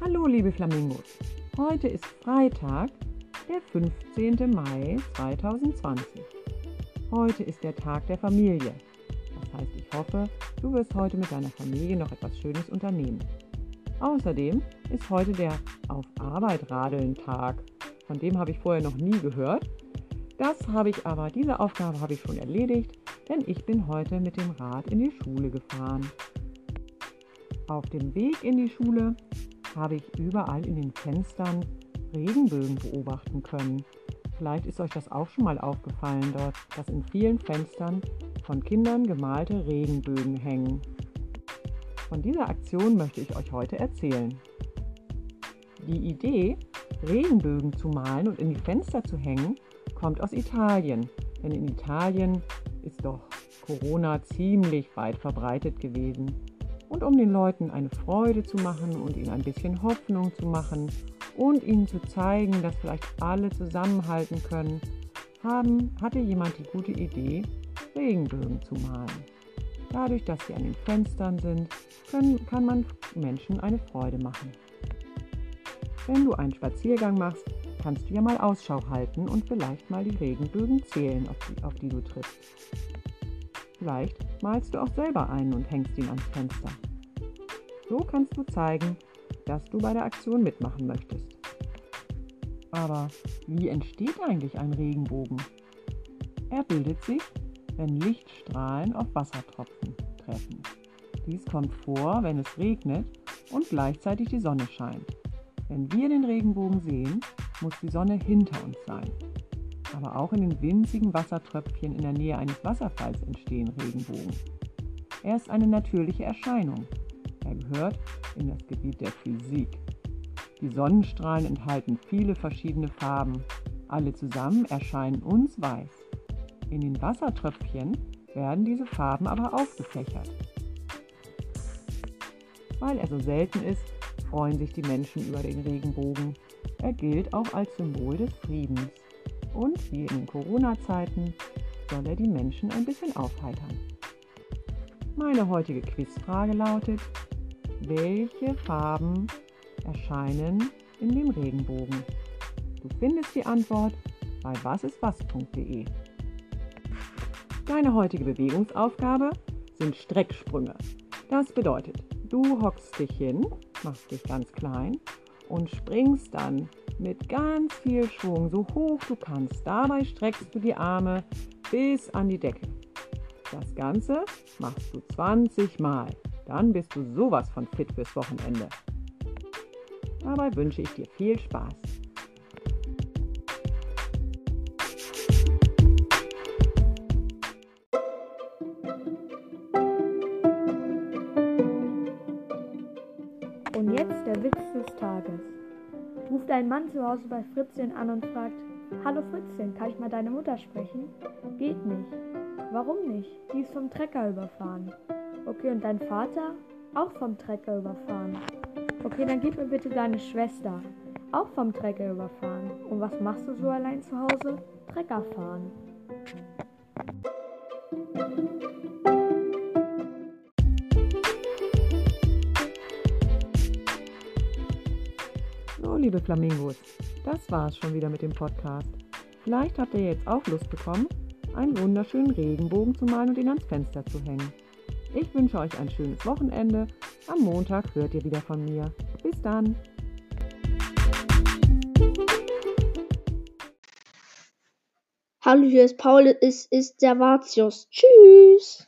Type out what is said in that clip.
Hallo liebe Flamingos, heute ist Freitag, der 15. Mai 2020. Heute ist der Tag der Familie. Das heißt, ich hoffe, du wirst heute mit deiner Familie noch etwas Schönes unternehmen. Außerdem ist heute der Auf Arbeit radeln Tag. Von dem habe ich vorher noch nie gehört. Das habe ich aber, diese Aufgabe habe ich schon erledigt, denn ich bin heute mit dem Rad in die Schule gefahren. Auf dem Weg in die Schule habe ich überall in den Fenstern Regenbögen beobachten können. Vielleicht ist euch das auch schon mal aufgefallen dort, dass in vielen Fenstern von Kindern gemalte Regenbögen hängen. Von dieser Aktion möchte ich euch heute erzählen. Die Idee, Regenbögen zu malen und in die Fenster zu hängen, kommt aus Italien. Denn in Italien ist doch Corona ziemlich weit verbreitet gewesen. Und um den Leuten eine Freude zu machen und ihnen ein bisschen Hoffnung zu machen und ihnen zu zeigen, dass vielleicht alle zusammenhalten können, haben, hatte jemand die gute Idee, Regenbögen zu malen. Dadurch, dass sie an den Fenstern sind, können, kann man Menschen eine Freude machen. Wenn du einen Spaziergang machst, kannst du ja mal Ausschau halten und vielleicht mal die Regenbögen zählen, auf die, auf die du triffst. Vielleicht malst du auch selber einen und hängst ihn ans Fenster. So kannst du zeigen, dass du bei der Aktion mitmachen möchtest. Aber wie entsteht eigentlich ein Regenbogen? Er bildet sich, wenn Lichtstrahlen auf Wassertropfen treffen. Dies kommt vor, wenn es regnet und gleichzeitig die Sonne scheint. Wenn wir den Regenbogen sehen, muss die Sonne hinter uns sein. Aber auch in den winzigen Wassertröpfchen in der Nähe eines Wasserfalls entstehen Regenbogen. Er ist eine natürliche Erscheinung. Er gehört in das Gebiet der Physik. Die Sonnenstrahlen enthalten viele verschiedene Farben. Alle zusammen erscheinen uns weiß. In den Wassertröpfchen werden diese Farben aber aufgefächert. Weil er so selten ist, freuen sich die Menschen über den Regenbogen. Er gilt auch als Symbol des Friedens. Und wie in Corona-Zeiten soll er die Menschen ein bisschen aufheitern. Meine heutige Quizfrage lautet, welche Farben erscheinen in dem Regenbogen? Du findest die Antwort bei wasistwas.de. Deine heutige Bewegungsaufgabe sind Strecksprünge. Das bedeutet, du hockst dich hin, machst dich ganz klein und springst dann mit ganz viel Schwung so hoch du kannst. Dabei streckst du die Arme bis an die Decke. Das Ganze machst du 20 Mal. Dann bist du sowas von fit fürs Wochenende. Dabei wünsche ich dir viel Spaß. Jetzt der Witz des Tages. Ruft ein Mann zu Hause bei Fritzchen an und fragt, Hallo Fritzchen, kann ich mal deine Mutter sprechen? Geht nicht. Warum nicht? Die ist vom Trecker überfahren. Okay, und dein Vater? Auch vom Trecker überfahren. Okay, dann gib mir bitte deine Schwester. Auch vom Trecker überfahren. Und was machst du so allein zu Hause? Trecker fahren. So, liebe Flamingos, das war's schon wieder mit dem Podcast. Vielleicht habt ihr jetzt auch Lust bekommen, einen wunderschönen Regenbogen zu malen und ihn ans Fenster zu hängen. Ich wünsche euch ein schönes Wochenende. Am Montag hört ihr wieder von mir. Bis dann. Hallo, hier ist Paul, es ist Servatius. Tschüss.